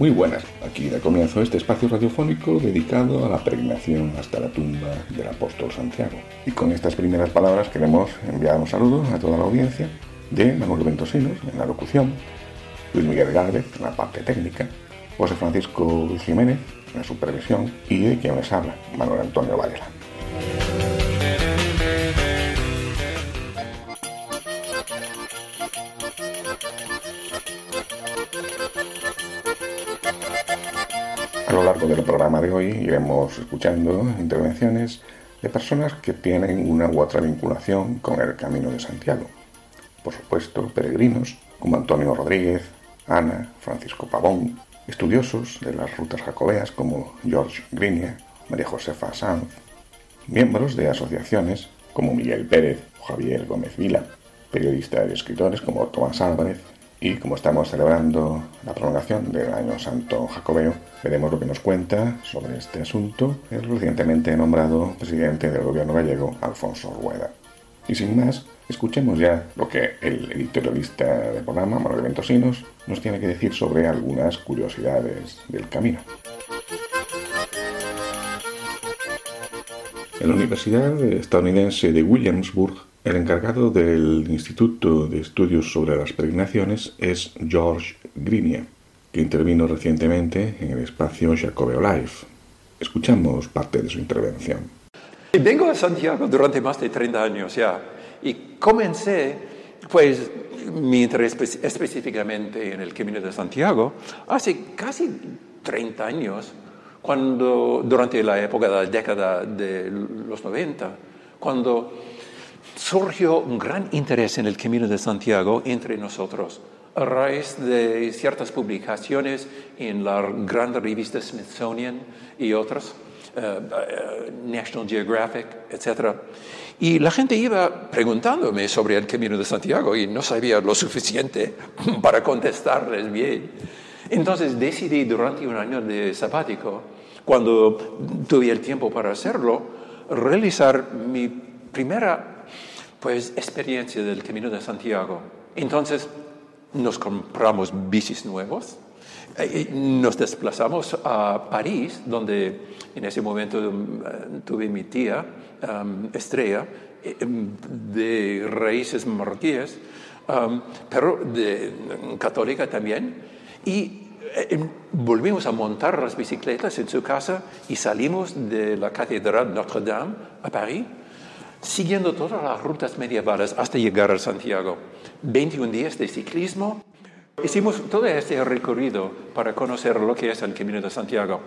Muy buenas, aquí da comienzo este espacio radiofónico dedicado a la peregrinación hasta la tumba del apóstol Santiago. Y con estas primeras palabras queremos enviar un saludo a toda la audiencia de Manuel Ventosinos en la locución, Luis Miguel Gálvez en la parte técnica, José Francisco Jiménez en la supervisión y de quien les habla, Manuel Antonio Varela. Del programa de hoy iremos escuchando intervenciones de personas que tienen una u otra vinculación con el Camino de Santiago. Por supuesto, peregrinos como Antonio Rodríguez, Ana, Francisco Pavón, estudiosos de las rutas jacobeas como George Grinier, María Josefa Sanz, miembros de asociaciones como Miguel Pérez Javier Gómez Vila, periodistas y escritores como Tomás Álvarez, y como estamos celebrando la prolongación del Año Santo Jacobeo, veremos lo que nos cuenta sobre este asunto el recientemente nombrado presidente del gobierno gallego, Alfonso Rueda. Y sin más, escuchemos ya lo que el editorialista del programa, Manuel Ventosinos, nos tiene que decir sobre algunas curiosidades del camino. En la Universidad estadounidense de Williamsburg, el encargado del Instituto de Estudios sobre las Peregrinaciones es George Grinier, que intervino recientemente en el espacio Jacobeo Live. Escuchamos parte de su intervención. Vengo a Santiago durante más de 30 años ya y comencé pues mi interés específicamente en el Camino de Santiago hace casi 30 años, cuando durante la época de la década de los 90, cuando surgió un gran interés en el Camino de Santiago entre nosotros a raíz de ciertas publicaciones en la gran revista Smithsonian y otras, uh, uh, National Geographic, etc. Y la gente iba preguntándome sobre el Camino de Santiago y no sabía lo suficiente para contestarles bien. Entonces decidí durante un año de sabático, cuando tuve el tiempo para hacerlo, realizar mi primera pues experiencia del Camino de Santiago. Entonces nos compramos bicis nuevos, eh, nos desplazamos a París, donde en ese momento um, tuve mi tía, Estrella, eh, de raíces marroquíes, pero de, católica también, y eh, volvimos a montar las bicicletas en su casa y salimos de la Catedral Notre Dame a París siguiendo todas las rutas medievales hasta llegar a Santiago. 21 días de ciclismo. Hicimos todo este recorrido para conocer lo que es el Camino de Santiago.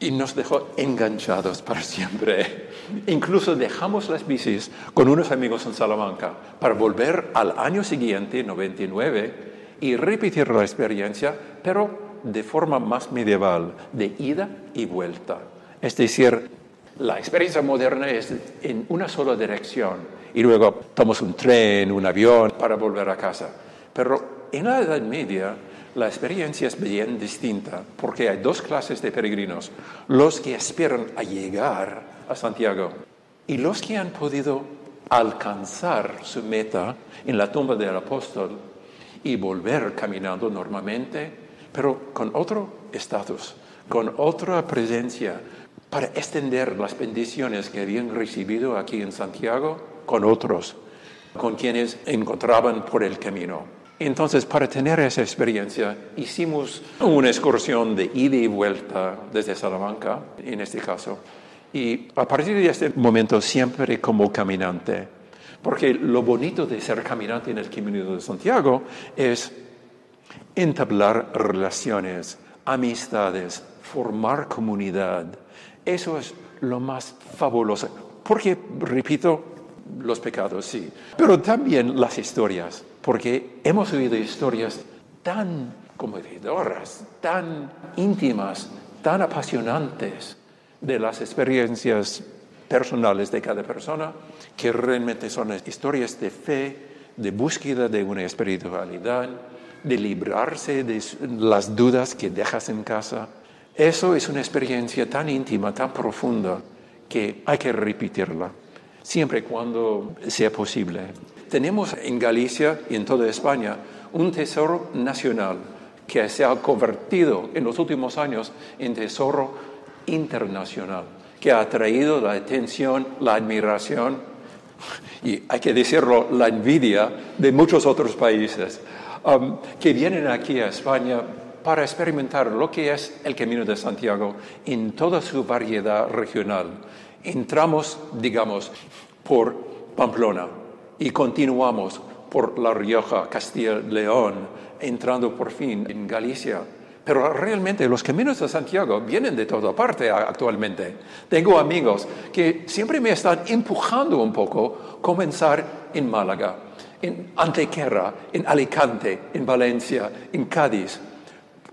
Y nos dejó enganchados para siempre. Incluso dejamos las bicis con unos amigos en Salamanca para volver al año siguiente, 99, y repetir la experiencia, pero de forma más medieval, de ida y vuelta. Es decir, la experiencia moderna es en una sola dirección y luego tomas un tren, un avión para volver a casa. Pero en la Edad Media la experiencia es bien distinta porque hay dos clases de peregrinos, los que aspiran a llegar a Santiago y los que han podido alcanzar su meta en la tumba del apóstol y volver caminando normalmente, pero con otro estatus, con otra presencia, para extender las bendiciones que habían recibido aquí en Santiago con otros, con quienes encontraban por el camino. Entonces, para tener esa experiencia, hicimos una excursión de ida y vuelta desde Salamanca, en este caso. Y a partir de este momento, siempre como caminante, porque lo bonito de ser caminante en el Camino de Santiago es entablar relaciones, amistades, formar comunidad, eso es lo más fabuloso. Porque, repito, los pecados, sí, pero también las historias, porque hemos oído historias tan conmovedoras, tan íntimas, tan apasionantes de las experiencias personales de cada persona, que realmente son historias de fe, de búsqueda de una espiritualidad, de librarse de las dudas que dejas en casa. Eso es una experiencia tan íntima, tan profunda, que hay que repetirla, siempre y cuando sea posible. Tenemos en Galicia y en toda España un tesoro nacional que se ha convertido en los últimos años en tesoro internacional, que ha atraído la atención, la admiración y, hay que decirlo, la envidia de muchos otros países um, que vienen aquí a España para experimentar lo que es el Camino de Santiago en toda su variedad regional. Entramos, digamos, por Pamplona y continuamos por La Rioja, Castilla-León, entrando por fin en Galicia. Pero realmente los caminos de Santiago vienen de toda parte actualmente. Tengo amigos que siempre me están empujando un poco comenzar en Málaga, en Antequera, en Alicante, en Valencia, en Cádiz.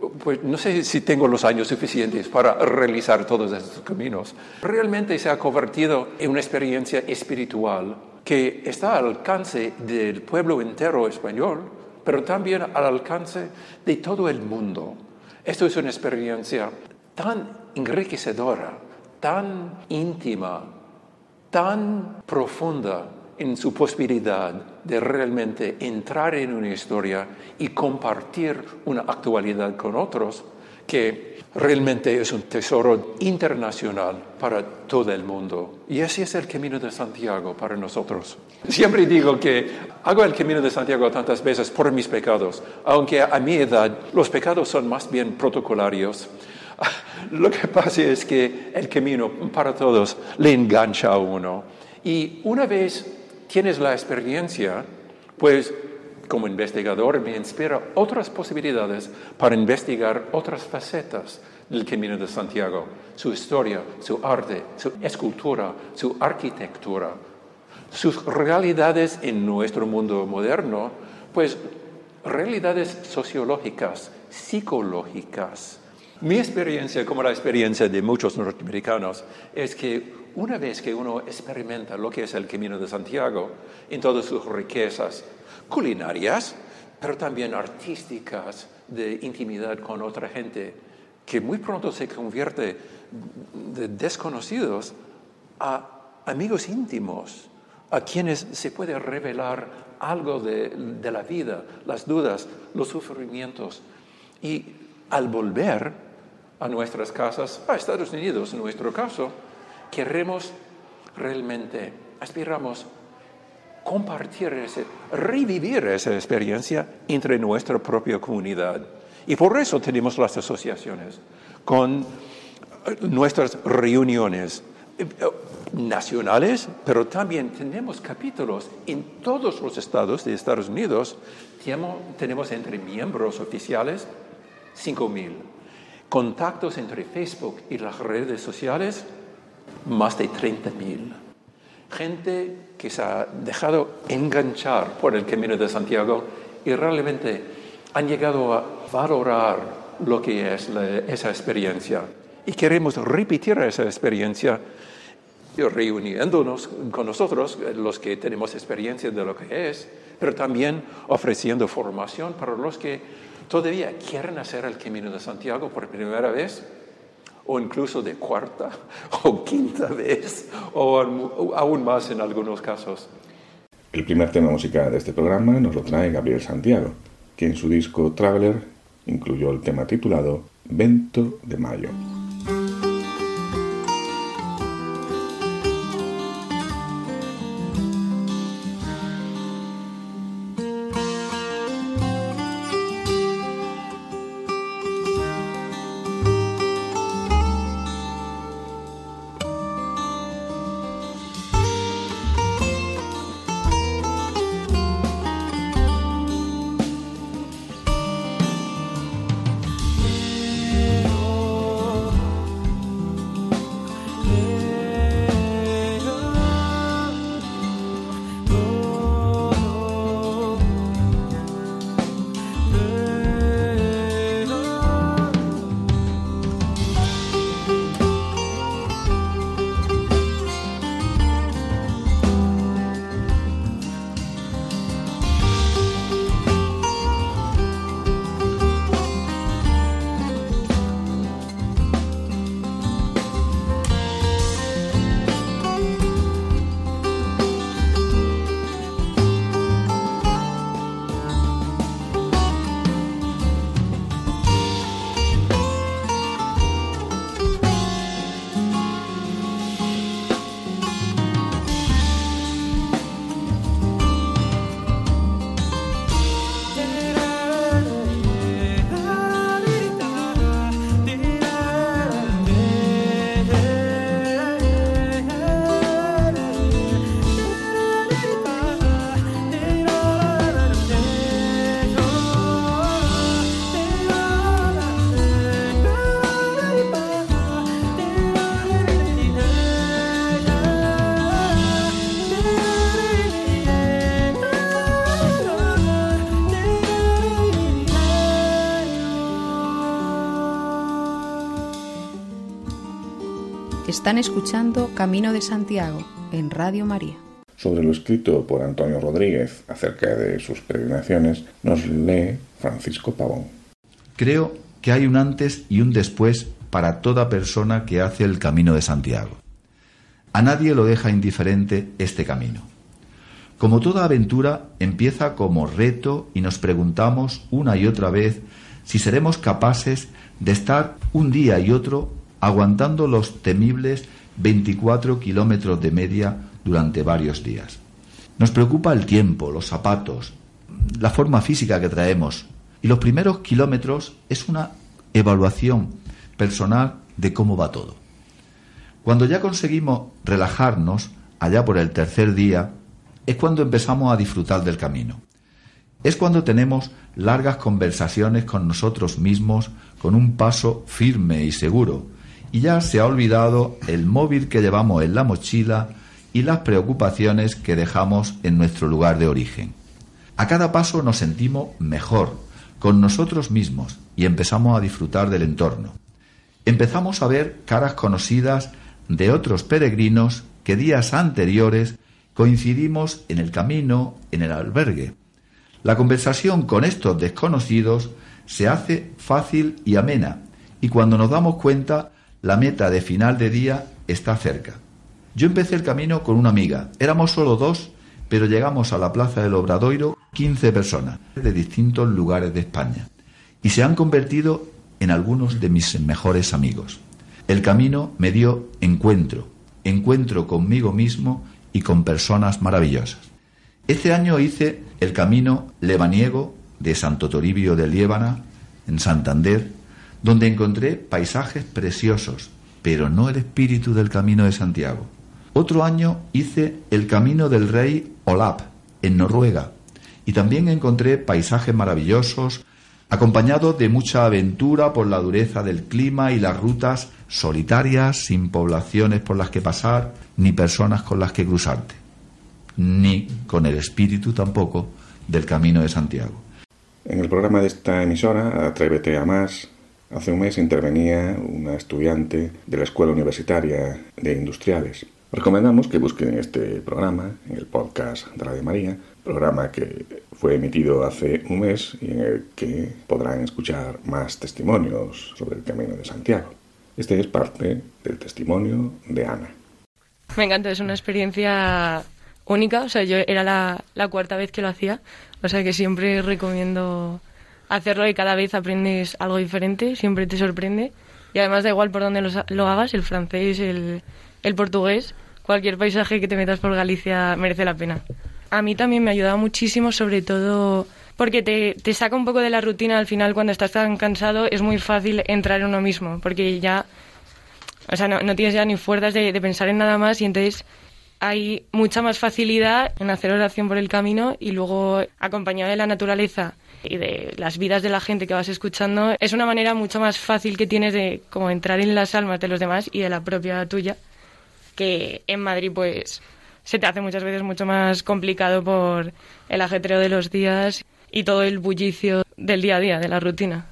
Pues no sé si tengo los años suficientes para realizar todos estos caminos. Realmente se ha convertido en una experiencia espiritual que está al alcance del pueblo entero español, pero también al alcance de todo el mundo. Esto es una experiencia tan enriquecedora, tan íntima, tan profunda en su posibilidad de realmente entrar en una historia y compartir una actualidad con otros, que realmente es un tesoro internacional para todo el mundo. Y ese es el camino de Santiago para nosotros. Siempre digo que hago el camino de Santiago tantas veces por mis pecados, aunque a mi edad los pecados son más bien protocolarios. Lo que pasa es que el camino para todos le engancha a uno. Y una vez tienes la experiencia, pues como investigador me inspira otras posibilidades para investigar otras facetas del Camino de Santiago, su historia, su arte, su escultura, su arquitectura, sus realidades en nuestro mundo moderno, pues realidades sociológicas, psicológicas. Mi experiencia, como la experiencia de muchos norteamericanos, es que una vez que uno experimenta lo que es el Camino de Santiago en todas sus riquezas culinarias, pero también artísticas, de intimidad con otra gente, que muy pronto se convierte de desconocidos a amigos íntimos, a quienes se puede revelar algo de, la vida, las dudas, los sufrimientos. Y al volver a nuestras casas, a Estados Unidos en nuestro caso, queremos realmente, aspiramos compartir, ese, revivir esa experiencia entre nuestra propia comunidad. Y por eso tenemos las asociaciones, con eh, nuestras reuniones eh, nacionales, pero también tenemos capítulos en todos los estados de Estados Unidos. Tenemos entre miembros oficiales 5.000. Contactos entre Facebook y las redes sociales, más de 30.000. Gente que se ha dejado enganchar por el camino de Santiago y realmente han llegado a valorar lo que es esa experiencia. Y queremos repetir esa experiencia reuniéndonos con nosotros, los que tenemos experiencia de lo que es, pero también ofreciendo formación para los que todavía quieren hacer el Camino de Santiago por primera vez o incluso de cuarta o quinta vez, o aún más en algunos casos. El primer tema musical de este programa nos lo trae Gabriel Santiago, que en su disco Traveler incluyó el tema titulado Vento de Mayo. Están escuchando Camino de Santiago en Radio María. Sobre lo escrito por Antonio Rodríguez acerca de sus peregrinaciones, nos lee Francisco Pavón. Creo que hay un antes y un después para toda persona que hace el Camino de Santiago. A nadie lo deja indiferente este camino. Como toda aventura, empieza como reto y nos preguntamos una y otra vez si seremos capaces de estar un día y otro aguantando los temibles 24 kilómetros de media durante varios días. Nos preocupa el tiempo, los zapatos, la forma física que traemos. Y los primeros kilómetros es una evaluación personal de cómo va todo. Cuando ya conseguimos relajarnos, allá por el tercer día, es cuando empezamos a disfrutar del camino. Es cuando tenemos largas conversaciones con nosotros mismos con un paso firme y seguro, y ya se ha olvidado el móvil que llevamos en la mochila y las preocupaciones que dejamos en nuestro lugar de origen. A cada paso nos sentimos mejor, con nosotros mismos, y empezamos a disfrutar del entorno. Empezamos a ver caras conocidas de otros peregrinos que días anteriores coincidimos en el camino, en el albergue. La conversación con estos desconocidos se hace fácil y amena, y cuando nos damos cuenta, la meta de final de día está cerca. Yo empecé el camino con una amiga, éramos solo dos, pero llegamos a la Plaza del Obradoiro 15 personas de distintos lugares de España, y se han convertido en algunos de mis mejores amigos. El camino me dio encuentro, encuentro conmigo mismo y con personas maravillosas. Este año hice el camino lebaniego de Santo Toribio de Liébana, en Santander, donde encontré paisajes preciosos, pero no el espíritu del camino de Santiago. Otro año hice el camino del rey Olap, en Noruega, y también encontré paisajes maravillosos, acompañados de mucha aventura por la dureza del clima y las rutas solitarias, sin poblaciones por las que pasar, ni personas con las que cruzarte, ni con el espíritu tampoco del camino de Santiago. En el programa de esta emisora, Atrévete a Más, hace un mes intervenía una estudiante de la Escuela Universitaria de Industriales. Recomendamos que busquen este programa en el podcast de Radio María, programa que fue emitido hace un mes y en el que podrán escuchar más testimonios sobre el Camino de Santiago. Este es parte del testimonio de Ana. Me encanta, es una experiencia única, o sea, yo era la, la cuarta vez que lo hacía, o sea que siempre recomiendo hacerlo y cada vez aprendes algo diferente, siempre te sorprende y además da igual por dónde lo, hagas, el francés, el, el portugués, cualquier paisaje que te metas por Galicia merece la pena. A mí también me ha ayudado muchísimo, sobre todo porque te, te, saca un poco de la rutina al final cuando estás tan cansado es muy fácil entrar en uno mismo porque ya o sea no, no tienes ya ni fuerzas de, de, pensar en nada más y entonces hay mucha más facilidad en hacer oración por el camino y luego acompañado de la naturaleza y de las vidas de la gente que vas escuchando es una manera mucho más fácil que tienes de como entrar en las almas de los demás y de la propia tuya que en Madrid pues se te hace muchas veces mucho más complicado por el ajetreo de los días y todo el bullicio del día a día, de la rutina.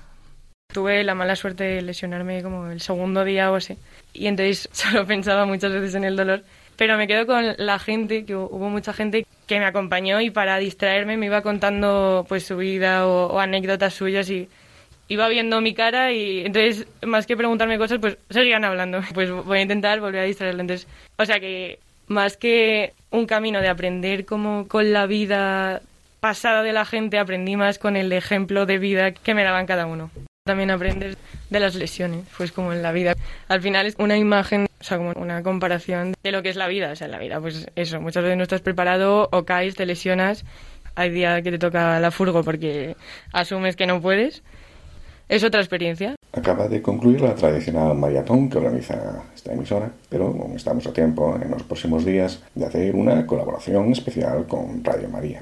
Tuve la mala suerte de lesionarme como el segundo día o así y entonces solo pensaba muchas veces en el dolor pero me quedo con la gente, que hubo mucha gente que me acompañó y para distraerme me iba contando pues su vida o, anécdotas suyas y iba viendo mi cara y entonces más que preguntarme cosas pues seguían hablando. Pues voy a intentar volver a distraerle. Entonces, o sea que más que un camino de aprender como con la vida pasada de la gente, aprendí más con el ejemplo de vida que me daban cada uno. También aprendes de las lesiones, pues como en la vida. Al final es una imagen, o sea, como una comparación de lo que es la vida. O sea, en la vida, pues eso, muchas veces no estás preparado o caes, te lesionas. Hay días que te toca la furgo porque asumes que no puedes. Es otra experiencia. Acaba de concluir la tradicional maratón que organiza esta emisora, pero estamos a tiempo en los próximos días de hacer una colaboración especial con Radio María.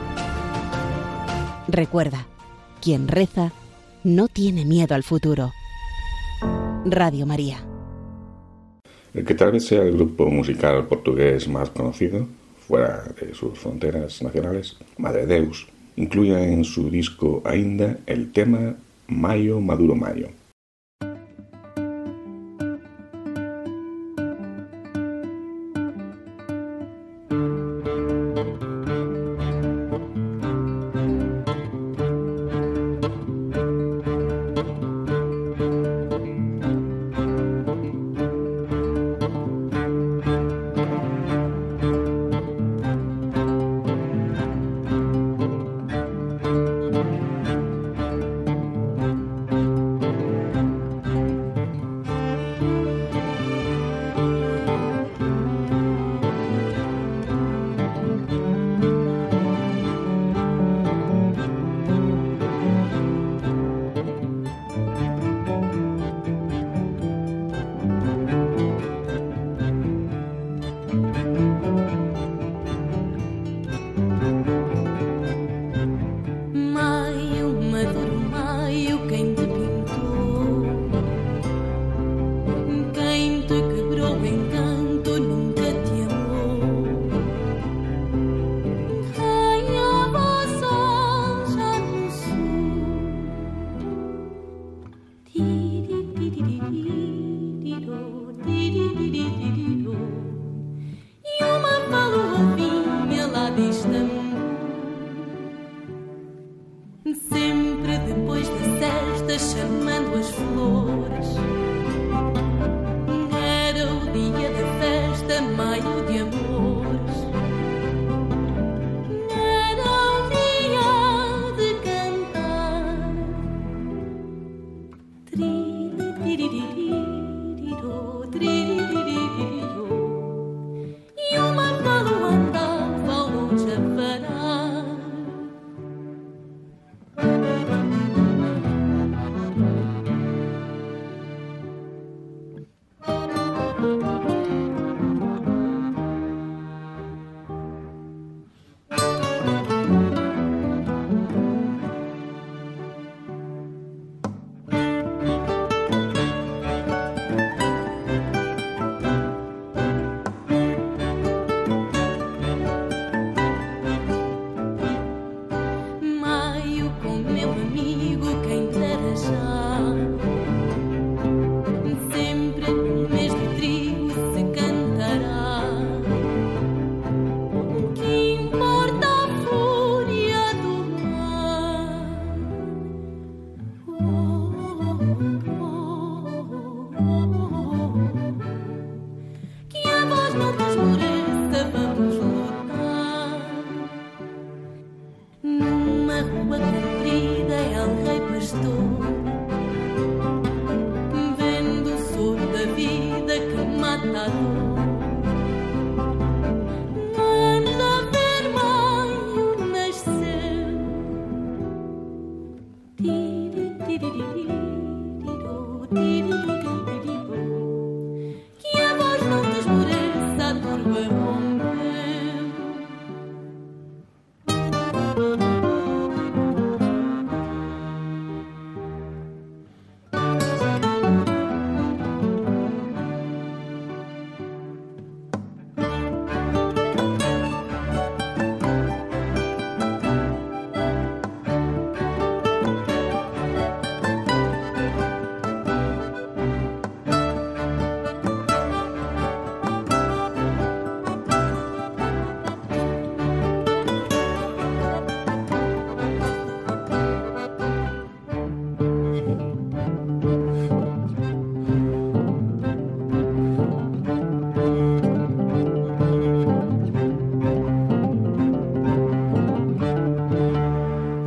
Recuerda, quien reza no tiene miedo al futuro. Radio María. El que tal vez sea el grupo musical portugués más conocido, fuera de sus fronteras nacionales, Madre Deus, incluye en su disco Ainda el tema Mayo Maduro Mayo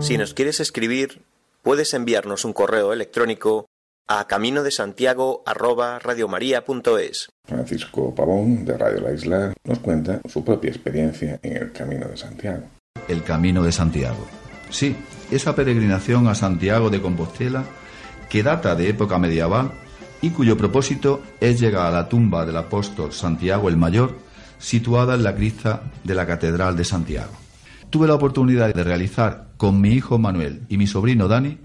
Si nos quieres escribir, puedes enviarnos un correo electrónico a camino de Santiago Francisco Pavón de Radio La Isla nos cuenta su propia experiencia en el Camino de Santiago. El Camino de Santiago. Sí, esa peregrinación a Santiago de Compostela que data de época medieval y cuyo propósito es llegar a la tumba del apóstol Santiago el Mayor, situada en la crista de la Catedral de Santiago. Tuve la oportunidad de realizar con mi hijo Manuel y mi sobrino Dani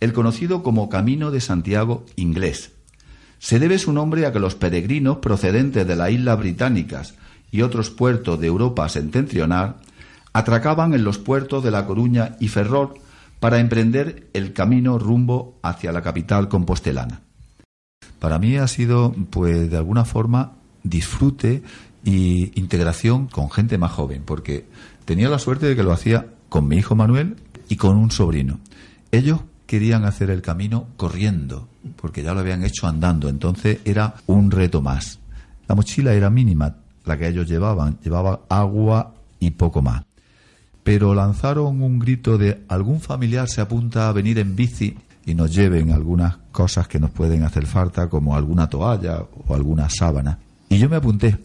el conocido como Camino de Santiago inglés. Se debe su nombre a que los peregrinos procedentes de las islas británicas y otros puertos de Europa septentrional atracaban en los puertos de La Coruña y Ferrol para emprender el camino rumbo hacia la capital compostelana. Para mí ha sido, pues, de alguna forma, disfrute y integración con gente más joven, porque tenía la suerte de que lo hacía con mi hijo Manuel y con un sobrino. Ellos querían hacer el camino corriendo, porque ya lo habían hecho andando, entonces era un reto más. La mochila era mínima, la que ellos llevaban, llevaba agua y poco más. Pero lanzaron un grito de algún familiar se apunta a venir en bici y nos lleven algunas cosas que nos pueden hacer falta, como alguna toalla o alguna sábana. Y yo me apunté,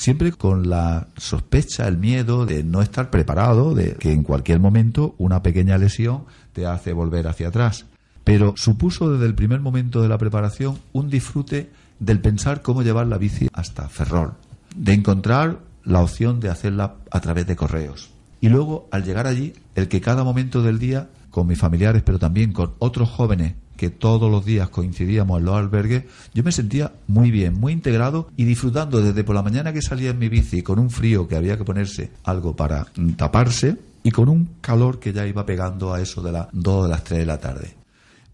siempre con la sospecha, el miedo de no estar preparado, de que en cualquier momento una pequeña lesión te hace volver hacia atrás. Pero supuso desde el primer momento de la preparación un disfrute del pensar cómo llevar la bici hasta Ferrol, de encontrar la opción de hacerla a través de correos. Y luego, al llegar allí, el que cada momento del día, con mis familiares, pero también con otros jóvenes que todos los días coincidíamos en los albergues, yo me sentía muy bien, muy integrado y disfrutando desde por la mañana que salía en mi bici con un frío que había que ponerse algo para taparse, y con un calor que ya iba pegando a eso de las 2 de las 3 de la tarde.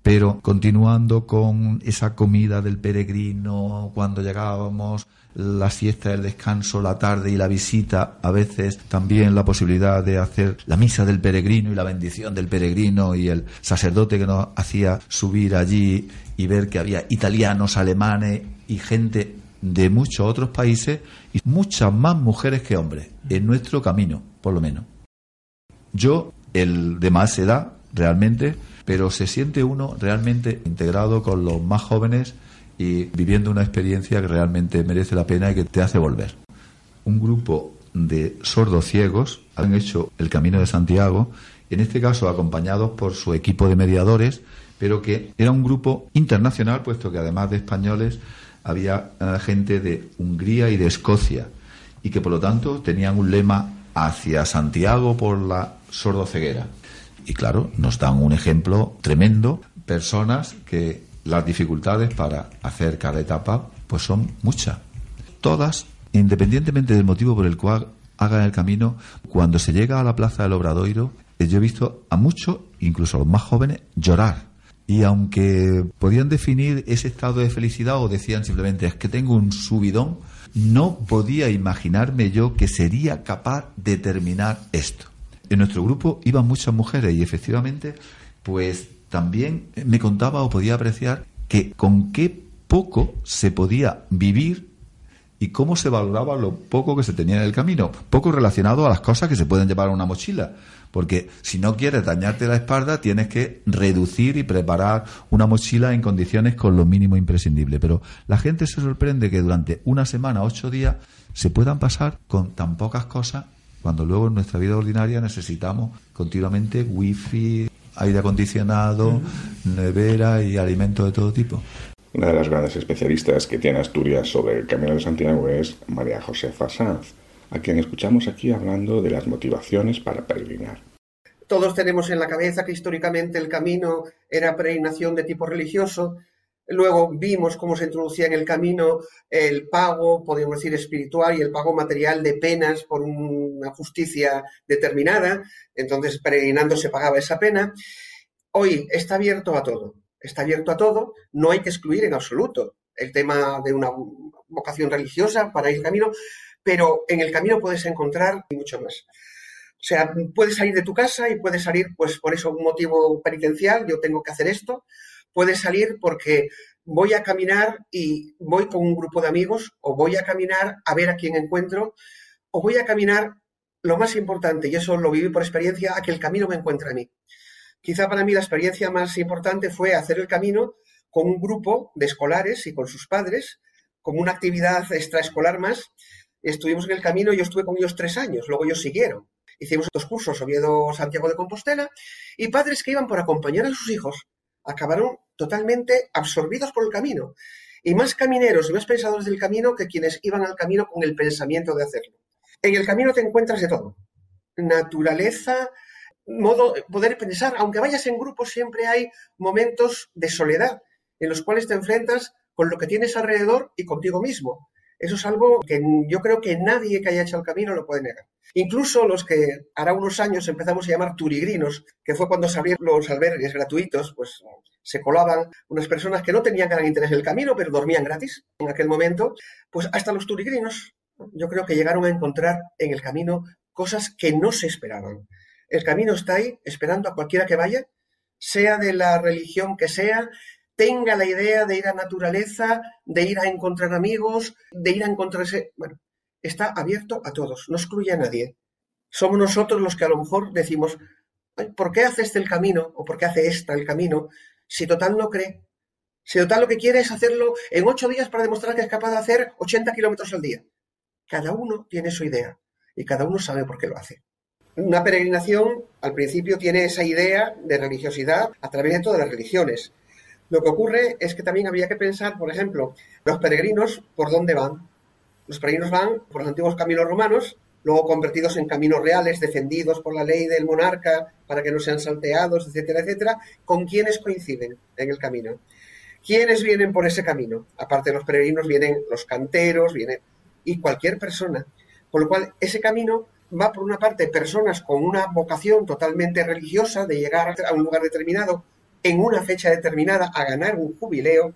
Pero continuando con esa comida del peregrino, cuando llegábamos, la siesta, el descanso, la tarde y la visita, a veces también la posibilidad de hacer la misa del peregrino y la bendición del peregrino y el sacerdote que nos hacía subir allí y ver que había italianos, alemanes y gente de muchos otros países y muchas más mujeres que hombres en nuestro camino, por lo menos. Yo, el de más edad, realmente, pero se siente uno realmente integrado con los más jóvenes y viviendo una experiencia que realmente merece la pena y que te hace volver. Un grupo de sordos ciegos han hecho el Camino de Santiago, en este caso acompañados por su equipo de mediadores, pero que era un grupo internacional, puesto que además de españoles había eh, gente de Hungría y de Escocia, y que por lo tanto tenían un lema hacia Santiago por la sordoceguera. Y claro, nos dan un ejemplo tremendo, personas que las dificultades para hacer cada etapa pues son muchas. Todas, independientemente del motivo por el cual hagan el camino, cuando se llega a la plaza del Obradoiro, eh, yo he visto a muchos, incluso a los más jóvenes, llorar. Y aunque podían definir ese estado de felicidad o decían simplemente es que tengo un subidón, no podía imaginarme yo que sería capaz de terminar esto en nuestro grupo iban muchas mujeres y efectivamente, pues también me contaba o podía apreciar que con qué poco se podía vivir y cómo se valoraba lo poco que se tenía en el camino, poco relacionado a las cosas que se pueden llevar a una mochila, porque si no quieres dañarte la espalda tienes que reducir y preparar una mochila en condiciones con lo mínimo imprescindible, pero la gente se sorprende que durante una semana, ocho días, se puedan pasar con tan pocas cosas cuando luego en nuestra vida ordinaria necesitamos continuamente wifi, aire acondicionado, nevera y alimentos de todo tipo. Una de las grandes especialistas que tiene Asturias sobre el Camino de Santiago es María Josefa Sanz, a quien escuchamos aquí hablando de las motivaciones para peregrinar. Todos tenemos en la cabeza que históricamente el camino era peregrinación de tipo religioso, Luego vimos cómo se introducía en el camino el pago, podríamos decir, espiritual y el pago material de penas por una justicia determinada. Entonces, peregrinando se pagaba esa pena. Hoy está abierto a todo. Está abierto a todo. No hay que excluir en absoluto el tema de una vocación religiosa para el camino, pero en el camino puedes encontrar mucho más. O sea, puedes salir de tu casa y puedes salir, pues, por eso un motivo penitencial, yo tengo que hacer esto, puede salir porque voy a caminar y voy con un grupo de amigos o voy a caminar a ver a quién encuentro o voy a caminar lo más importante, y eso lo viví por experiencia, a que el camino me encuentre a mí. Quizá para mí la experiencia más importante fue hacer el camino con un grupo de escolares y con sus padres, como una actividad extraescolar más. Estuvimos en el camino, yo estuve con ellos tres años, luego ellos siguieron. Hicimos dos cursos, Oviedo-Santiago de Compostela, y padres que iban por acompañar a sus hijos acabaron totalmente absorbidos por el camino. Y más camineros y más pensadores del camino que quienes iban al camino con el pensamiento de hacerlo. En el camino te encuentras de todo. Naturaleza, modo, poder pensar, aunque vayas en grupo, siempre hay momentos de soledad en los cuales te enfrentas con lo que tienes alrededor y contigo mismo. Eso es algo que yo creo que nadie que haya hecho el camino lo puede negar. Incluso los que hará unos años empezamos a llamar turigrinos, que fue cuando se abrieron los albergues gratuitos, pues se colaban unas personas que no tenían gran interés en el camino, pero dormían gratis en aquel momento, pues hasta los turigrinos yo creo que llegaron a encontrar en el camino cosas que no se esperaban. El camino está ahí, esperando a cualquiera que vaya, sea de la religión que sea, tenga la idea de ir a naturaleza, de ir a encontrar amigos, de ir a encontrarse. Bueno, está abierto a todos, no excluye a nadie. Somos nosotros los que a lo mejor decimos, ¿por qué hace este el camino? ¿O por qué hace esta el camino? Si total no cree. Si total lo que quiere es hacerlo en ocho días para demostrar que es capaz de hacer 80 kilómetros al día. Cada uno tiene su idea y cada uno sabe por qué lo hace. Una peregrinación al principio tiene esa idea de religiosidad a través de todas las religiones. Lo que ocurre es que también habría que pensar, por ejemplo, los peregrinos, ¿por dónde van? Los peregrinos van por los antiguos caminos romanos, luego convertidos en caminos reales, defendidos por la ley del monarca para que no sean salteados, etcétera, etcétera. ¿Con quiénes coinciden en el camino? ¿Quiénes vienen por ese camino? Aparte de los peregrinos vienen los canteros, vienen y cualquier persona. Por lo cual, ese camino va por una parte personas con una vocación totalmente religiosa de llegar a un lugar determinado en una fecha determinada a ganar un jubileo.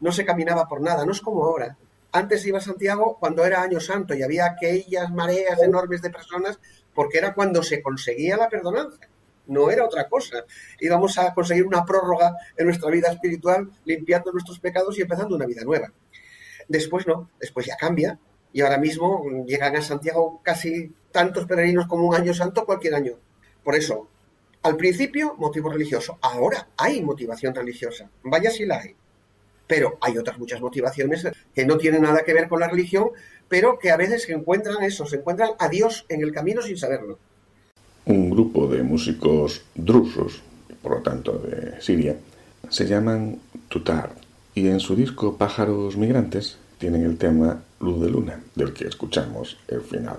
No se caminaba por nada, no es como ahora. Antes iba a Santiago cuando era Año Santo y había aquellas mareas enormes de personas porque era cuando se conseguía la perdonanza. No era otra cosa. Íbamos a conseguir una prórroga en nuestra vida espiritual, limpiando nuestros pecados y empezando una vida nueva. Después no, después ya cambia y ahora mismo llegan a Santiago casi tantos peregrinos como un año santo cualquier año. Por eso, al principio, motivo religioso. Ahora hay motivación religiosa. Vaya si la hay. Pero hay otras muchas motivaciones que no tienen nada que ver con la religión, pero que a veces se encuentran eso, se encuentran a Dios en el camino sin saberlo. Un grupo de músicos drusos, por lo tanto de Siria, se llaman Tutar y en su disco Pájaros Migrantes tienen el tema Luz de Luna, del que escuchamos el final.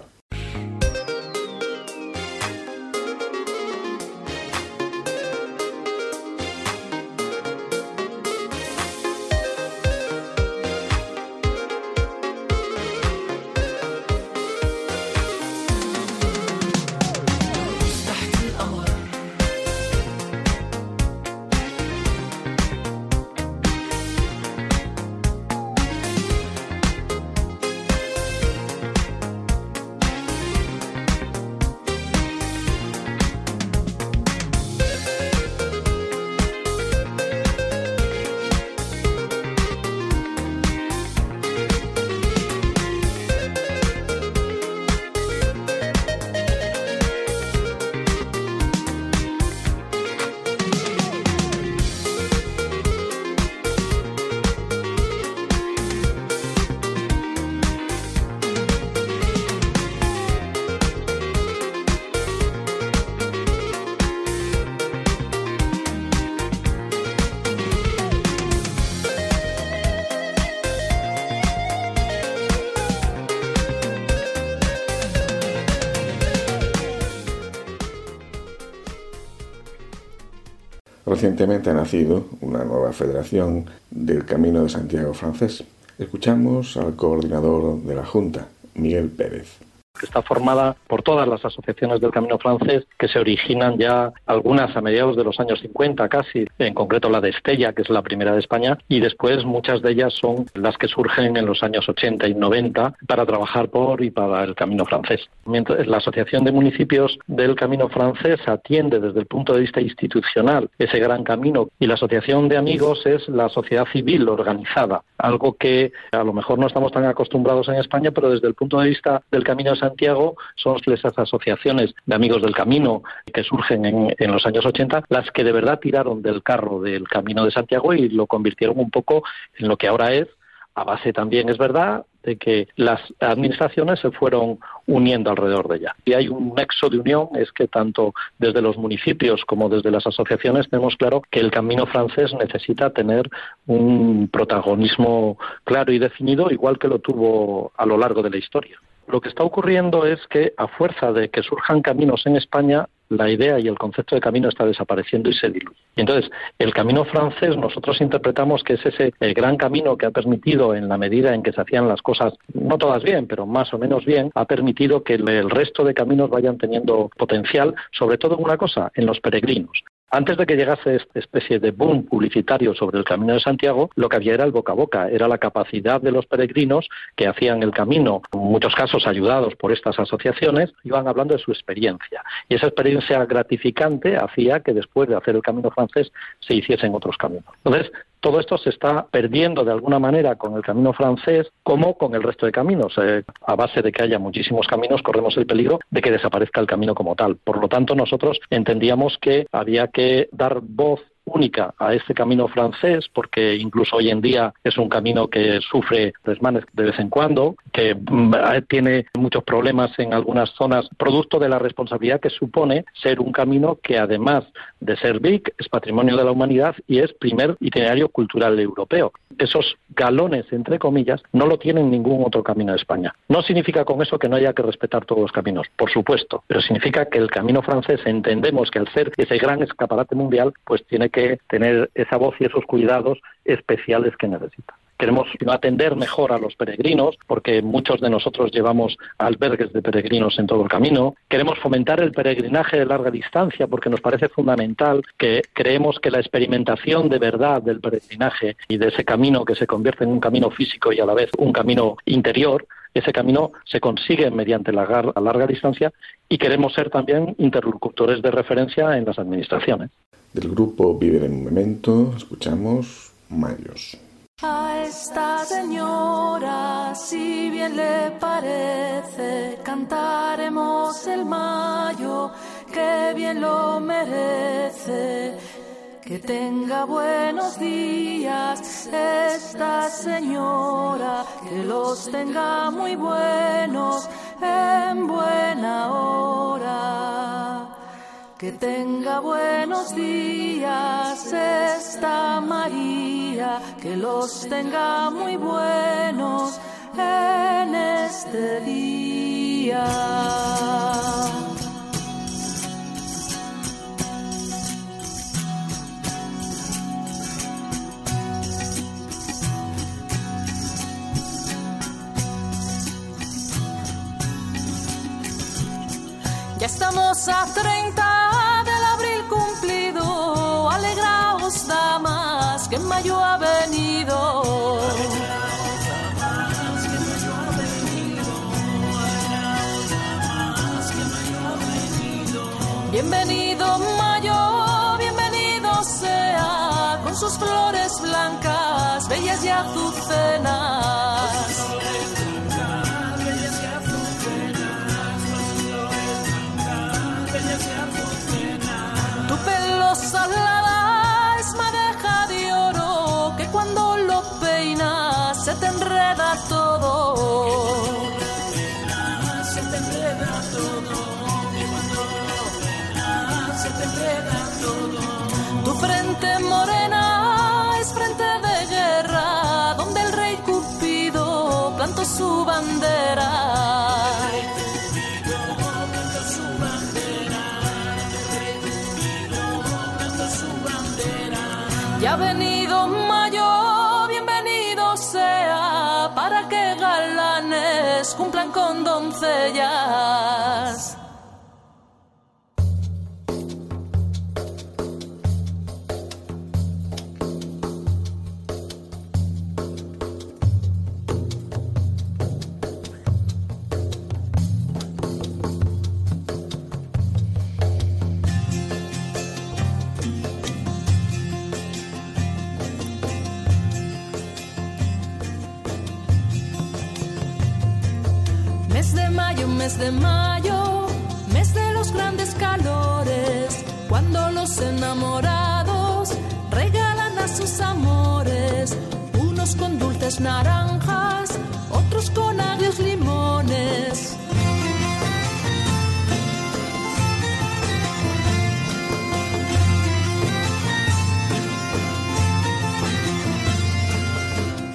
Recientemente ha nacido una nueva federación del Camino de Santiago francés. Escuchamos al coordinador de la Junta, Miguel Pérez está formada por todas las asociaciones del Camino Francés que se originan ya algunas a mediados de los años 50 casi, en concreto la de Estella, que es la primera de España, y después muchas de ellas son las que surgen en los años 80 y 90 para trabajar por y para el Camino Francés. Mientras la Asociación de Municipios del Camino Francés atiende desde el punto de vista institucional ese gran camino y la Asociación de Amigos es la sociedad civil organizada, algo que a lo mejor no estamos tan acostumbrados en España, pero desde el punto de vista del Camino de Santiago, son esas asociaciones de amigos del camino que surgen en, en los años 80 las que de verdad tiraron del carro del Camino de Santiago y lo convirtieron un poco en lo que ahora es a base también, es verdad, de que las administraciones se fueron uniendo alrededor de ella. Y hay un nexo de unión, es que tanto desde los municipios como desde las asociaciones tenemos claro que el camino francés necesita tener un protagonismo claro y definido, igual que lo tuvo a lo largo de la historia. Lo que está ocurriendo es que a fuerza de que surjan caminos en España, la idea y el concepto de camino está desapareciendo y se diluye. Entonces, el camino francés nosotros interpretamos que es ese gran camino que ha permitido, en la medida en que se hacían las cosas, no todas bien, pero más o menos bien, ha permitido que el resto de caminos vayan teniendo potencial, sobre todo en una cosa, en los peregrinos. Antes de que llegase esta especie de boom publicitario sobre el Camino de Santiago, lo que había era el boca a boca, era la capacidad de los peregrinos que hacían el camino, en muchos casos ayudados por estas asociaciones, iban hablando de su experiencia. Y esa experiencia gratificante hacía que después de hacer el camino francés se hiciesen otros caminos. Entonces, todo esto se está perdiendo de alguna manera con el camino francés como con el resto de caminos. Eh, a base de que haya muchísimos caminos, corremos el peligro de que desaparezca el camino como tal. Por lo tanto, nosotros entendíamos que había que dar voz única a este camino francés, porque incluso hoy en día es un camino que sufre desmanes de vez en cuando, que mm, tiene muchos problemas en algunas zonas, producto de la responsabilidad que supone ser un camino que además de ser BIC es patrimonio de la humanidad y es primer itinerario cultural europeo. Esos galones, entre comillas, no lo tienen ningún otro camino de España. No significa con eso que no haya que respetar todos los caminos, por supuesto, pero significa que el camino francés entendemos que al ser ese gran escaparate mundial, pues tiene que tener esa voz y esos cuidados especiales que necesita. Queremos atender mejor a los peregrinos, porque muchos de nosotros llevamos albergues de peregrinos en todo el camino. Queremos fomentar el peregrinaje de larga distancia, porque nos parece fundamental que creemos que la experimentación de verdad del peregrinaje y de ese camino que se convierte en un camino físico y a la vez un camino interior, ese camino se consigue mediante la larga distancia y queremos ser también interlocutores de referencia en las administraciones. Del grupo Vive en un Momento escuchamos Mayos. A esta señora, si bien le parece, cantaremos el mayo, que bien lo merece. Que tenga buenos días esta señora, que los tenga muy buenos en buena hora. Que tenga buenos días esta María, que los tenga muy buenos en este día. Ya estamos a 30 naranjas, otros con agrios limones.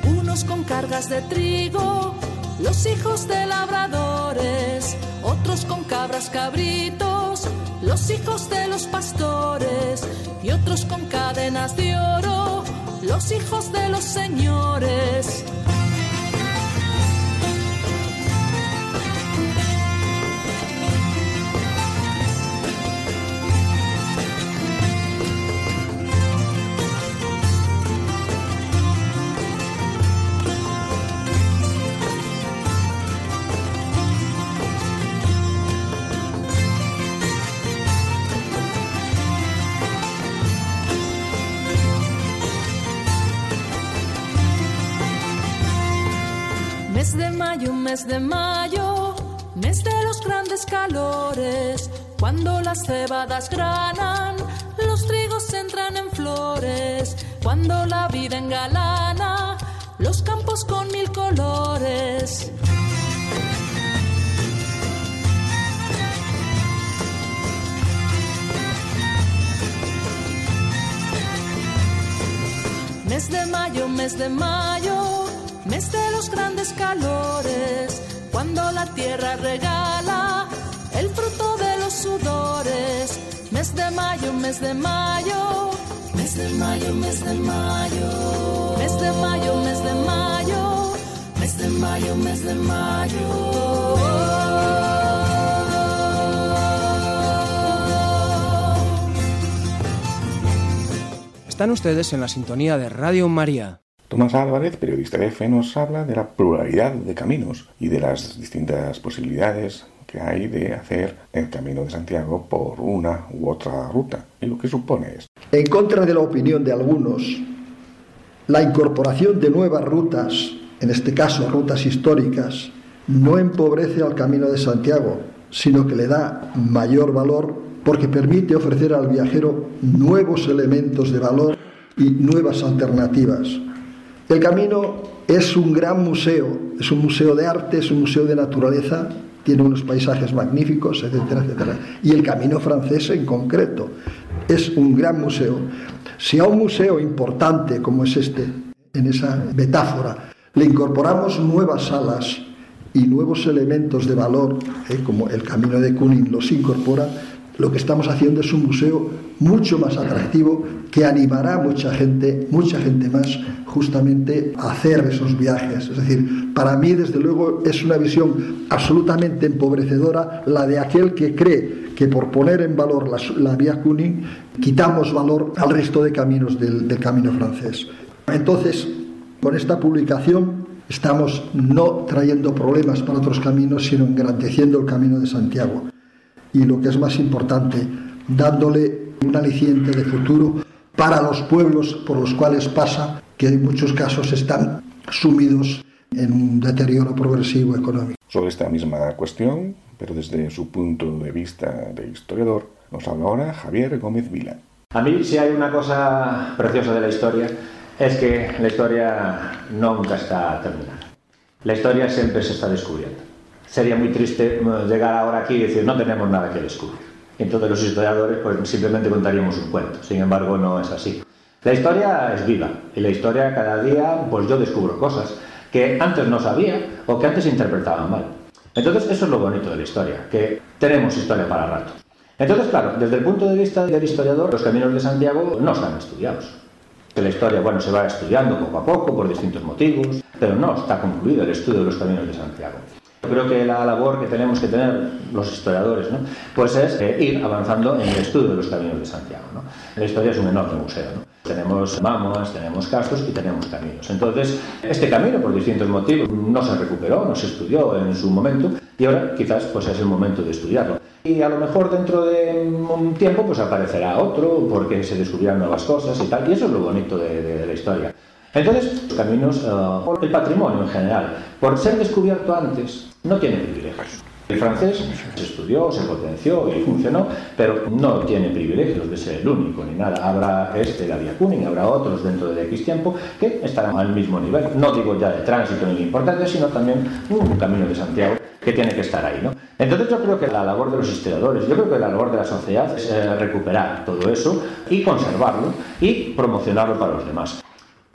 Unos con cargas de trigo, los hijos de labradores, otros con cabras cabritos, los hijos de los pastores, y otros con cadenas de oro, los hijos de los señores. Mes de mayo, mes de los grandes calores, cuando las cebadas granan, los trigos entran en flores, cuando la vida engalana, los campos con mil colores. Mes de mayo, mes de mayo, mes de grandes calores, cuando la tierra regala el fruto de los sudores. Mes de mayo, mes de mayo, mes de mayo, mes de mayo, mes de mayo, mes de mayo, mes de mayo, mes de mayo. Están ustedes en la sintonía de Radio María. Tomás Álvarez, periodista de EFE, nos habla de la pluralidad de caminos y de las distintas posibilidades que hay de hacer el Camino de Santiago por una u otra ruta y lo que supone esto. En contra de la opinión de algunos, la incorporación de nuevas rutas, en este caso rutas históricas, no empobrece al Camino de Santiago, sino que le da mayor valor porque permite ofrecer al viajero nuevos elementos de valor y nuevas alternativas. El camino es un gran museo, es un museo de arte, es un museo de naturaleza, tiene unos paisajes magníficos, etcétera, etcétera. Y el camino francés en concreto es un gran museo. Si a un museo importante como es este, en esa metáfora, le incorporamos nuevas salas y nuevos elementos de valor, eh, como el camino de Kunin los incorpora, lo que estamos haciendo es un museo mucho más atractivo que animará a mucha gente, mucha gente más, justamente a hacer esos viajes. Es decir, para mí, desde luego, es una visión absolutamente empobrecedora la de aquel que cree que por poner en valor la, la vía Kuning quitamos valor al resto de caminos del, del camino francés. Entonces, con esta publicación estamos no trayendo problemas para otros caminos, sino engrandeciendo el camino de Santiago y lo que es más importante, dándole un aliciente de futuro para los pueblos por los cuales pasa, que en muchos casos están sumidos en un deterioro progresivo económico. Sobre esta misma cuestión, pero desde su punto de vista de historiador, nos habla ahora Javier Gómez Vila. A mí, si hay una cosa preciosa de la historia, es que la historia nunca está terminada. La historia siempre se está descubriendo sería muy triste llegar ahora aquí y decir no tenemos nada que descubrir. Entonces los historiadores pues simplemente contaríamos un cuento. Sin embargo, no es así. La historia es viva y la historia cada día pues yo descubro cosas que antes no sabía o que antes interpretaba mal. Entonces eso es lo bonito de la historia, que tenemos historia para rato. Entonces, claro, desde el punto de vista del historiador, los caminos de Santiago no están estudiados. Que la historia, bueno, se va estudiando poco a poco por distintos motivos, pero no está concluido el estudio de los caminos de Santiago. Yo creo que la labor que tenemos que tener los historiadores ¿no? pues es eh, ir avanzando en el estudio de los caminos de Santiago. ¿no? La historia es un enorme museo. ¿no? Tenemos mamas, tenemos castros y tenemos caminos. Entonces, este camino, por distintos motivos, no se recuperó, no se estudió en su momento y ahora quizás pues, es el momento de estudiarlo. Y a lo mejor dentro de un tiempo pues aparecerá otro porque se descubrirán nuevas cosas y tal. Y eso es lo bonito de la historia. Entonces, caminos, uh, el patrimonio en general, por ser descubierto antes, no tiene privilegios. El francés se estudió, se potenció y funcionó, pero no tiene privilegios de ser el único ni nada. Habrá este, la vía Kuning, habrá otros dentro de X tiempo que estarán al mismo nivel. No digo ya de tránsito ni de importancia, sino también un camino de Santiago que tiene que estar ahí. ¿no? Entonces yo creo que la labor de los historiadores, yo creo que la labor de la sociedad es eh, recuperar todo eso y conservarlo y promocionarlo para los demás.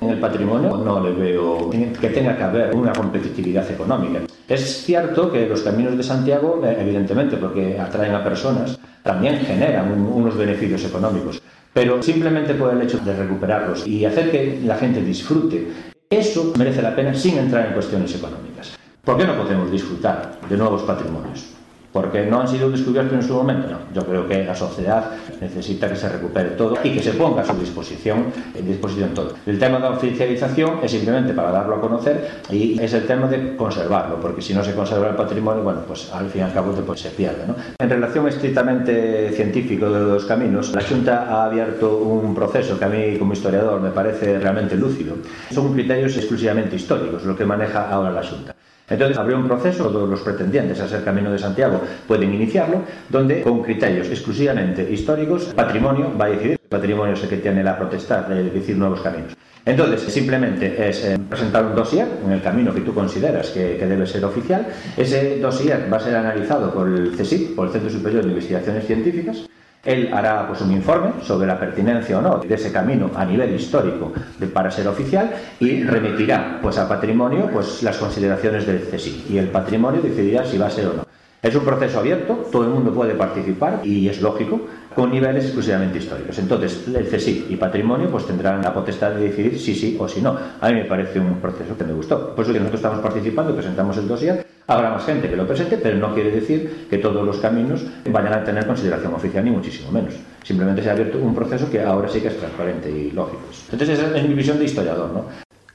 En el patrimonio no le veo que tenga que haber una competitividad económica. Es cierto que los caminos de Santiago, eh, evidentemente, porque atraen a personas, también generan unos beneficios económicos. Pero simplemente por el hecho de recuperarlos y hacer que la gente disfrute, eso merece la pena sin entrar en cuestiones económicas. ¿Por qué no podemos disfrutar de nuevos patrimonios? Porque no han sido descubiertos en su momento. No, yo creo que la sociedad necesita que se recupere todo y que se ponga a su disposición, en disposición todo. El tema de la oficialización es simplemente para darlo a conocer y es el tema de conservarlo, porque si no se conserva el patrimonio, bueno, pues al fin y al cabo pues, se pierde. En relación estrictamente científico de los caminos, la Junta ha abierto un proceso que a mí como historiador me parece realmente lúcido. Son criterios exclusivamente históricos, lo que maneja ahora la Junta. Entonces abrió un proceso, todos los pretendientes a ser Camino de Santiago pueden iniciarlo, donde con criterios exclusivamente históricos, patrimonio va a decidir, patrimonio es el que tiene la potestad de decir nuevos caminos. Entonces, simplemente es eh, presentar un dossier en el camino que tú consideras que, que, debe ser oficial. Ese dossier va a ser analizado por el CSIC, por el Centro Superior de Investigaciones Científicas, él hará pues, un informe sobre la pertinencia o no de ese camino a nivel histórico de, para ser oficial y remitirá pues, a patrimonio pues, las consideraciones del CSIC y el patrimonio decidirá si va a ser o no. Es un proceso abierto, todo el mundo puede participar y es lógico, con niveles exclusivamente históricos. Entonces, el CSIC y patrimonio pues tendrán la potestad de decidir si sí o si no. A mí me parece un proceso que me gustó. Por eso que nosotros estamos participando, presentamos el dossier, habrá más gente que lo presente, pero no quiere decir que todos los caminos vayan a tener consideración oficial, ni muchísimo menos. Simplemente se ha abierto un proceso que ahora sí que es transparente y lógico. Entonces, esa es mi visión de historiador, ¿no?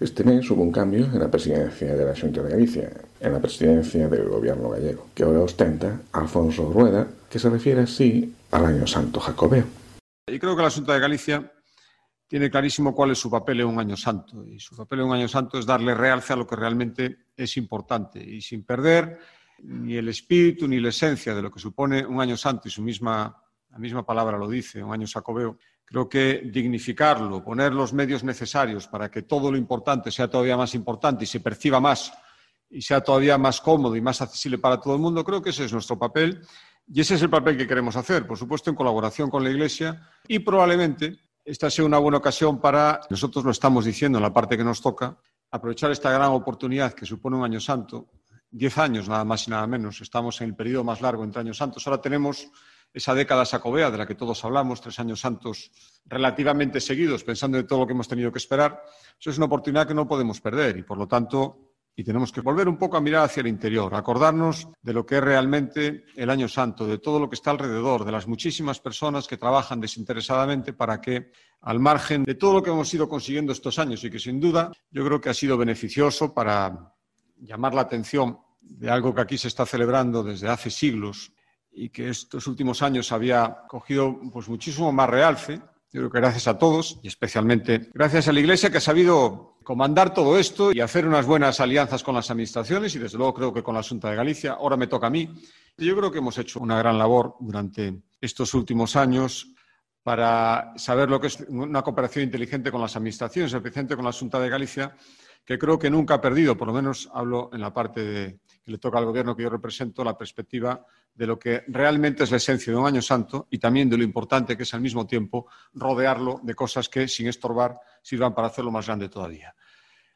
Este mes hubo un cambio en la presidencia de la Junta de Galicia, en la presidencia del gobierno gallego, que ahora ostenta Alfonso Rueda, que se refiere así al año santo jacobeo. Yo creo que la Junta de Galicia tiene clarísimo cuál es su papel en un año santo. Y su papel en un año santo es darle realce a lo que realmente es importante y sin perder ni el espíritu ni la esencia de lo que supone un año santo y su misma, la misma palabra lo dice, un año jacobeo Creo que dignificarlo, poner los medios necesarios para que todo lo importante sea todavía más importante y se perciba más y sea todavía más cómodo y más accesible para todo el mundo, creo que ese es nuestro papel y ese es el papel que queremos hacer, por supuesto, en colaboración con la Iglesia y probablemente esta sea una buena ocasión para, nosotros lo estamos diciendo en la parte que nos toca, aprovechar esta gran oportunidad que supone un año santo, diez años nada más y nada menos, estamos en el periodo más largo entre años santos, ahora tenemos esa década sacobea de la que todos hablamos, tres años santos relativamente seguidos, pensando en todo lo que hemos tenido que esperar, eso es una oportunidad que no podemos perder y, por lo tanto, y tenemos que volver un poco a mirar hacia el interior, acordarnos de lo que es realmente el año santo, de todo lo que está alrededor, de las muchísimas personas que trabajan desinteresadamente para que, al margen de todo lo que hemos ido consiguiendo estos años y que sin duda yo creo que ha sido beneficioso para llamar la atención de algo que aquí se está celebrando desde hace siglos y que estos últimos años había cogido pues, muchísimo más realce. Yo creo que gracias a todos y especialmente gracias a la Iglesia que ha sabido comandar todo esto y hacer unas buenas alianzas con las administraciones y desde luego creo que con la Junta de Galicia. Ahora me toca a mí. Yo creo que hemos hecho una gran labor durante estos últimos años para saber lo que es una cooperación inteligente con las administraciones, especialmente con la Junta de Galicia, que creo que nunca ha perdido, por lo menos hablo en la parte de, que le toca al gobierno que yo represento, la perspectiva de lo que realmente es la esencia de un año santo y también de lo importante que es al mismo tiempo rodearlo de cosas que, sin estorbar, sirvan para hacerlo más grande todavía.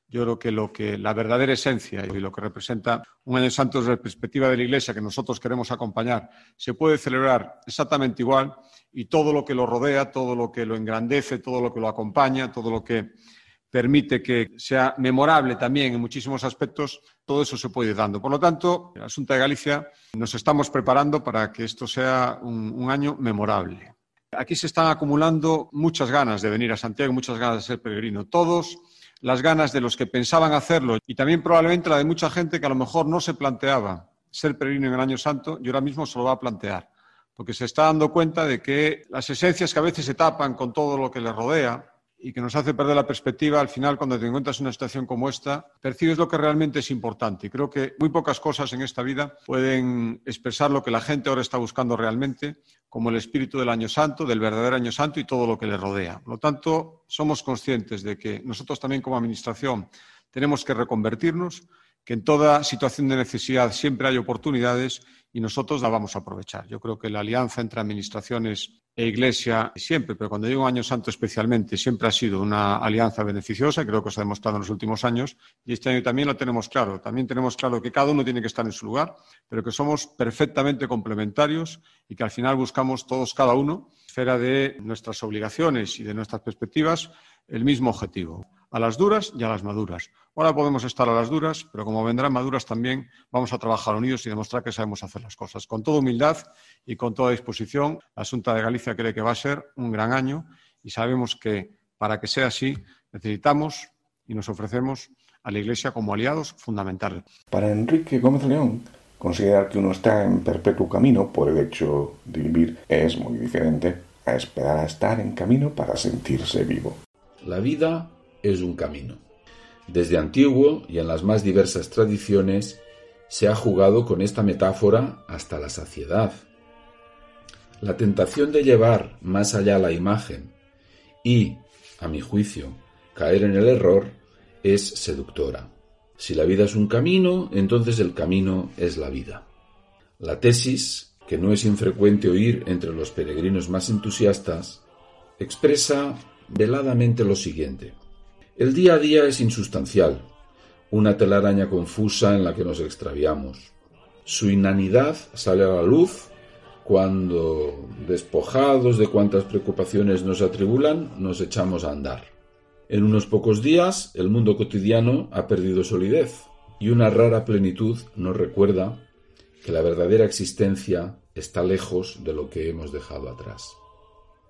Yo creo que, lo que la verdadera esencia y lo que representa un año santo desde la perspectiva de la Iglesia que nosotros queremos acompañar se puede celebrar exactamente igual y todo lo que lo rodea, todo lo que lo engrandece, todo lo que lo acompaña, todo lo que permite que sea memorable también en muchísimos aspectos, todo eso se puede ir dando. Por lo tanto, el Asunto de Galicia nos estamos preparando para que esto sea un, año memorable. Aquí se están acumulando muchas ganas de venir a Santiago, muchas ganas de ser peregrino. Todos las ganas de los que pensaban hacerlo y también probablemente la de mucha gente que a lo mejor no se planteaba ser peregrino en el Año Santo y ahora mismo se lo va a plantear, porque se está dando cuenta de que las esencias que a veces se tapan con todo lo que le rodea, y que nos hace perder la perspectiva, al final cuando te encuentras en una situación como esta, percibes lo que realmente es importante. Y creo que muy pocas cosas en esta vida pueden expresar lo que la gente ahora está buscando realmente, como el espíritu del año santo, del verdadero año santo y todo lo que le rodea. Por lo tanto, somos conscientes de que nosotros también como Administración tenemos que reconvertirnos, que en toda situación de necesidad siempre hay oportunidades y nosotros la vamos a aprovechar. Yo creo que la alianza entre administraciones e Iglesia siempre, pero cuando digo año santo especialmente, siempre ha sido una alianza beneficiosa, creo que se ha demostrado en los últimos años, y este año también lo tenemos claro. También tenemos claro que cada uno tiene que estar en su lugar, pero que somos perfectamente complementarios y que al final buscamos todos, cada uno, esfera de nuestras obligaciones y de nuestras perspectivas, el mismo objetivo a las duras y a las maduras. Ahora podemos estar a las duras, pero como vendrán maduras también vamos a trabajar unidos y demostrar que sabemos hacer las cosas. Con toda humildad y con toda disposición, la Asunta de Galicia cree que va a ser un gran año y sabemos que para que sea así necesitamos y nos ofrecemos a la Iglesia como aliados fundamentales. Para Enrique Gómez León, considerar que uno está en perpetuo camino por el hecho de vivir es muy diferente a esperar a estar en camino para sentirse vivo. La vida es un camino. Desde antiguo y en las más diversas tradiciones se ha jugado con esta metáfora hasta la saciedad. La tentación de llevar más allá la imagen y, a mi juicio, caer en el error es seductora. Si la vida es un camino, entonces el camino es la vida. La tesis, que no es infrecuente oír entre los peregrinos más entusiastas, expresa veladamente lo siguiente. El día a día es insustancial, una telaraña confusa en la que nos extraviamos. Su inanidad sale a la luz cuando, despojados de cuantas preocupaciones nos atribulan, nos echamos a andar. En unos pocos días, el mundo cotidiano ha perdido solidez y una rara plenitud nos recuerda que la verdadera existencia está lejos de lo que hemos dejado atrás.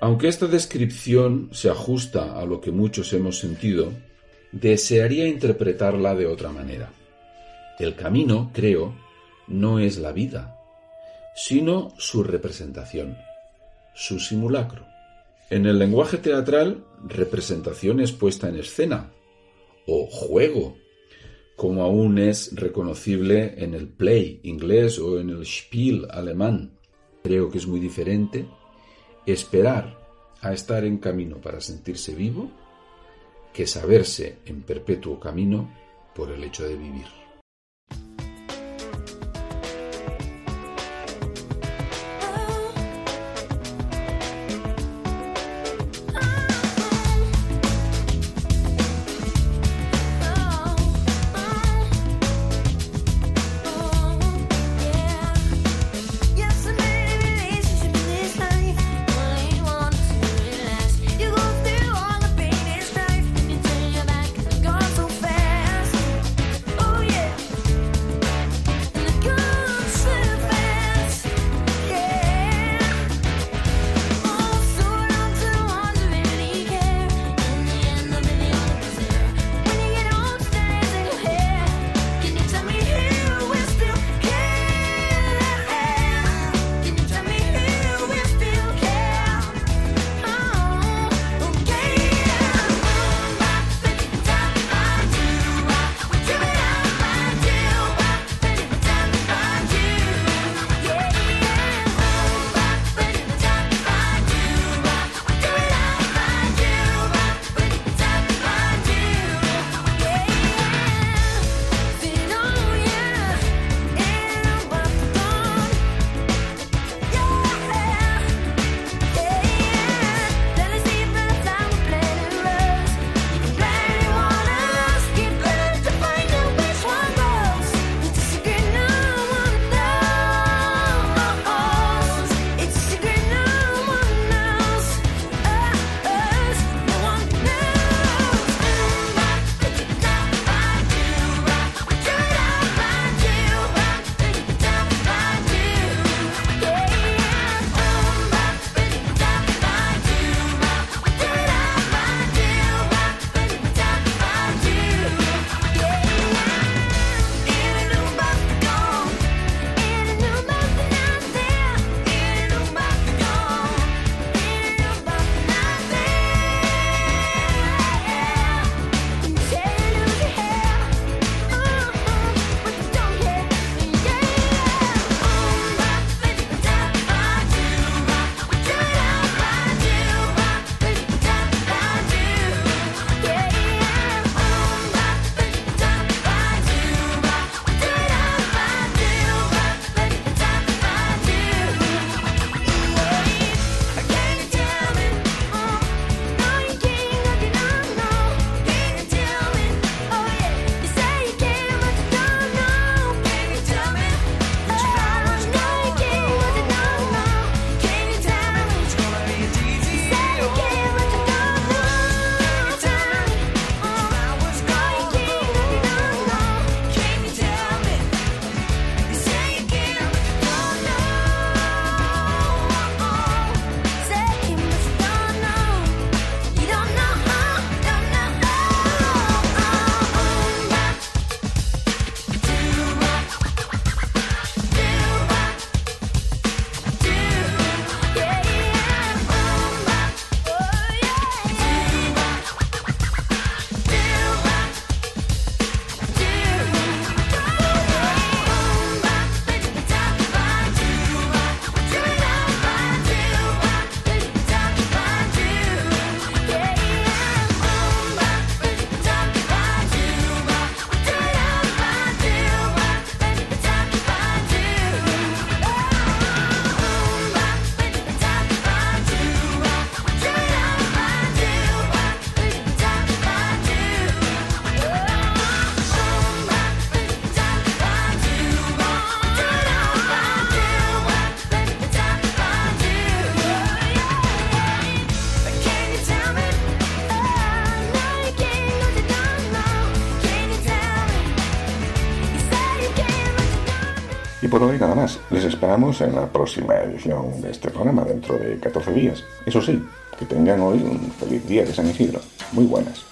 Aunque esta descripción se ajusta a lo que muchos hemos sentido, desearía interpretarla de otra manera. El camino, creo, no es la vida, sino su representación, su simulacro. En el lenguaje teatral, representación es puesta en escena, o juego, como aún es reconocible en el play inglés o en el Spiel alemán. Creo que es muy diferente esperar a estar en camino para sentirse vivo que saberse en perpetuo camino por el hecho de vivir. En la próxima edición de este programa dentro de 14 días. Eso sí, que tengan hoy un feliz día de San Isidro. Muy buenas.